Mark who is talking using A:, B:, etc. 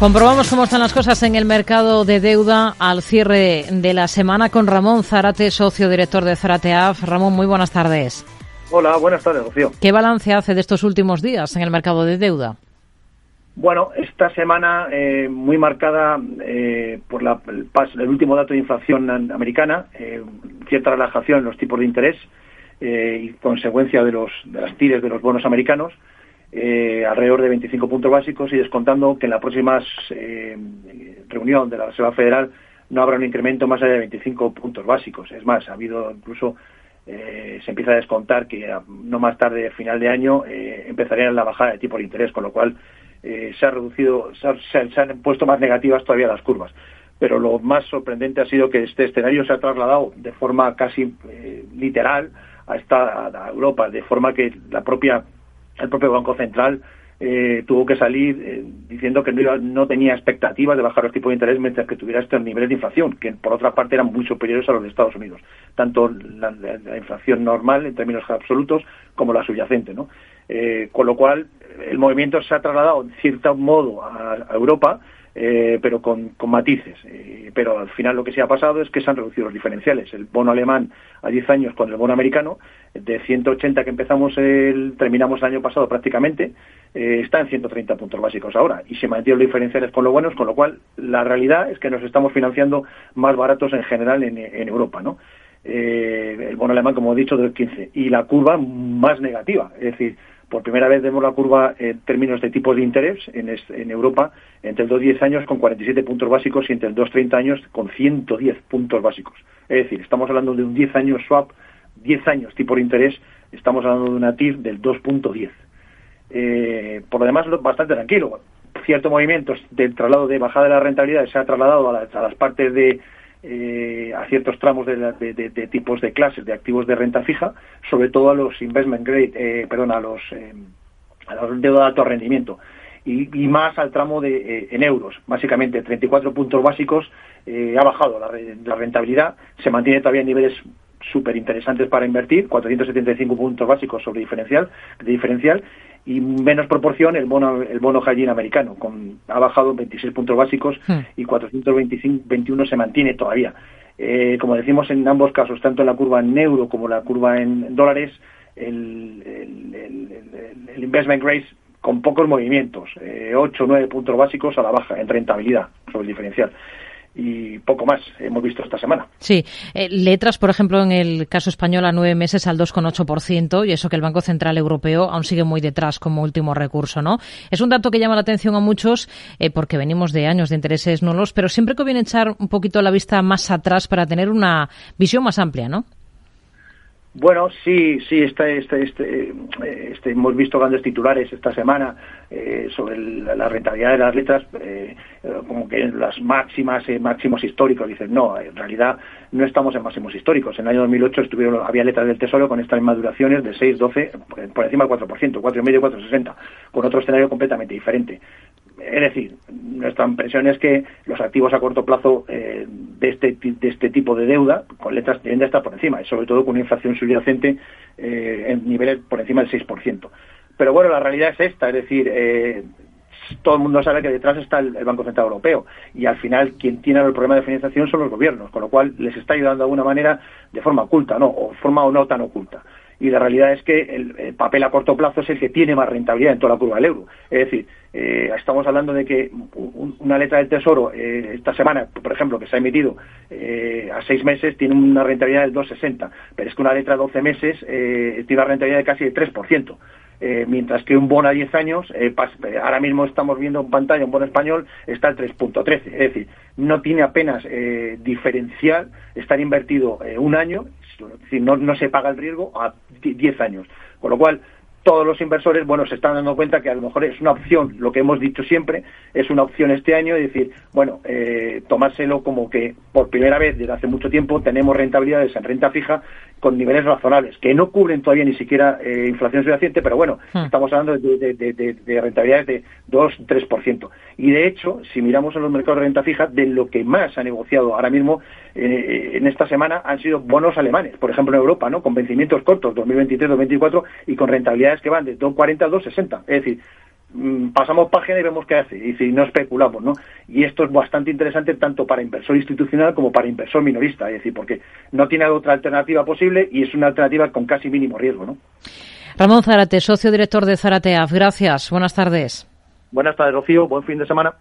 A: Comprobamos cómo están las cosas en el mercado de deuda al cierre de la semana con Ramón Zarate, socio director de Zarateaf. Ramón, muy buenas tardes.
B: Hola, buenas tardes, Rocío.
A: ¿Qué balance hace de estos últimos días en el mercado de deuda?
B: Bueno, esta semana eh, muy marcada eh, por la, el, el, último dato de inflación americana, eh, cierta relajación en los tipos de interés y consecuencia de, los, de las tires de los bonos americanos, eh, alrededor de 25 puntos básicos y descontando que en la próxima eh, reunión de la Reserva Federal no habrá un incremento más allá de 25 puntos básicos. Es más, ha habido incluso, eh, se empieza a descontar que no más tarde, final de año, eh, empezaría la bajada de tipo de interés, con lo cual eh, se ha reducido, se, ha, se, han puesto más negativas todavía las curvas. Pero lo más sorprendente ha sido que este escenario se ha trasladado de forma casi literal a, esta, a Europa, de forma que la propia el propio Banco Central eh, tuvo que salir eh, diciendo que no, no, tenía expectativas de bajar los tipos de interés mientras que tuviera estos niveles de inflación, que por otra parte eran muy superiores a los de Estados Unidos, tanto la, la, la inflación normal en términos absolutos como la subyacente. ¿no? Eh, con lo cual, el movimiento se ha trasladado en cierto modo a Europa, eh, pero con, con matices. Eh, pero al final lo que se ha pasado es que se han reducido los diferenciales. El bono alemán a 10 años con el bono americano, de 180 que empezamos el, terminamos el año pasado prácticamente, eh, está en 130 puntos básicos ahora y se mantienen los diferenciales con los buenos, con lo cual la realidad es que nos estamos financiando más baratos en general en, en Europa, ¿no? Eh, el bono alemán, como he dicho, del 15 y la curva más negativa, es decir, por primera vez vemos la curva en términos de tipos de interés en, en Europa entre el 2-10 años con 47 puntos básicos y entre el 2-30 años con 110 puntos básicos. Es decir, estamos hablando de un 10 años swap, 10 años tipo de interés, estamos hablando de una TIR del 2.10. Eh, por lo demás, bastante tranquilo. Ciertos movimientos del traslado de bajada de la rentabilidad se ha trasladado a, la, a las partes de, eh, a ciertos tramos de, de, de, tipos de clases de activos de renta fija, sobre todo a los investment grade, eh, perdón, a los, eh, a los de alto rendimiento. Y, y, más al tramo de, eh, en euros, básicamente 34 puntos básicos, eh, ha bajado la, la, rentabilidad, se mantiene todavía en niveles súper interesantes para invertir, 475 puntos básicos sobre diferencial, de diferencial, y menos proporción el bono el bono high americano con ha bajado 26 puntos básicos hmm. y 421 se mantiene todavía eh, como decimos en ambos casos tanto en la curva en euro como la curva en dólares el, el, el, el investment grade con pocos movimientos eh, 8 o 9 puntos básicos a la baja en rentabilidad sobre el diferencial y poco más hemos visto esta semana.
A: Sí, eh, letras, por ejemplo, en el caso español a nueve meses al 2,8% y eso que el Banco Central Europeo aún sigue muy detrás como último recurso, ¿no? Es un dato que llama la atención a muchos eh, porque venimos de años de intereses nulos, pero siempre conviene echar un poquito la vista más atrás para tener una visión más amplia, ¿no?
B: Bueno, sí, sí, este, este, este, este, hemos visto grandes titulares esta semana eh, sobre la rentabilidad de las letras, eh, como que las máximas, eh, máximos históricos. Dicen, no, en realidad no estamos en máximos históricos. En el año 2008 estuvieron, había letras del Tesoro con estas mismas de 6, 12, por encima del 4%, 4,5, 4,60, con otro escenario completamente diferente. Es decir, nuestra impresión es que los activos a corto plazo eh, de, este, de este tipo de deuda, con letras, tienden a por encima, y sobre todo con una inflación subyacente eh, en niveles por encima del 6%. Pero bueno, la realidad es esta, es decir, eh, todo el mundo sabe que detrás está el, el, Banco Central Europeo y al final quien tiene el problema de financiación son los gobiernos, con lo cual les está ayudando de alguna manera de forma oculta, ¿no? O forma o no tan oculta y la realidad es que el, el, papel a corto plazo es el que tiene más rentabilidad en toda la curva del euro. Es decir, eh, estamos hablando de que un, una letra del Tesoro eh, esta semana, por ejemplo, que se ha emitido eh, a seis meses, tiene una rentabilidad del 2,60, pero es que una letra a 12 meses eh, tiene una rentabilidad de casi el 3%. Eh, mientras que un bono a 10 años, ahora mismo estamos viendo en pantalla un bono español, está al 3.13, es decir, no tiene apenas eh, diferencial estar invertido un año, es decir, no, no se paga el riesgo a 10 años, con lo cual todos los inversores, bueno, se están dando cuenta que a lo mejor es una opción, lo que hemos dicho siempre, es una opción este año, es decir, bueno, eh, tomárselo como que por primera vez desde hace mucho tiempo tenemos rentabilidades en renta fija con niveles razonables, que no cubren todavía ni siquiera eh, inflación subyacente, pero bueno, hmm. estamos hablando de, de, de, de, rentabilidades de 2-3%. Y de hecho, si miramos en los mercados de renta fija, de lo que más ha negociado ahora mismo eh, en esta semana han sido bonos alemanes, por ejemplo en Europa, ¿no? Con vencimientos cortos, 2023-2024, y con rentabilidades que van de 2,40 a 2,60. Es decir, pasamos página y vemos qué hace, y si no especulamos, ¿no? Y esto es bastante interesante tanto para inversor institucional como para inversor minorista, es decir, porque no tiene otra alternativa posible y es una alternativa con casi mínimo riesgo, ¿no?
A: Ramón Zárate, socio director de Zarateaf, gracias, buenas tardes.
B: Buenas tardes, Rocío, buen fin de semana.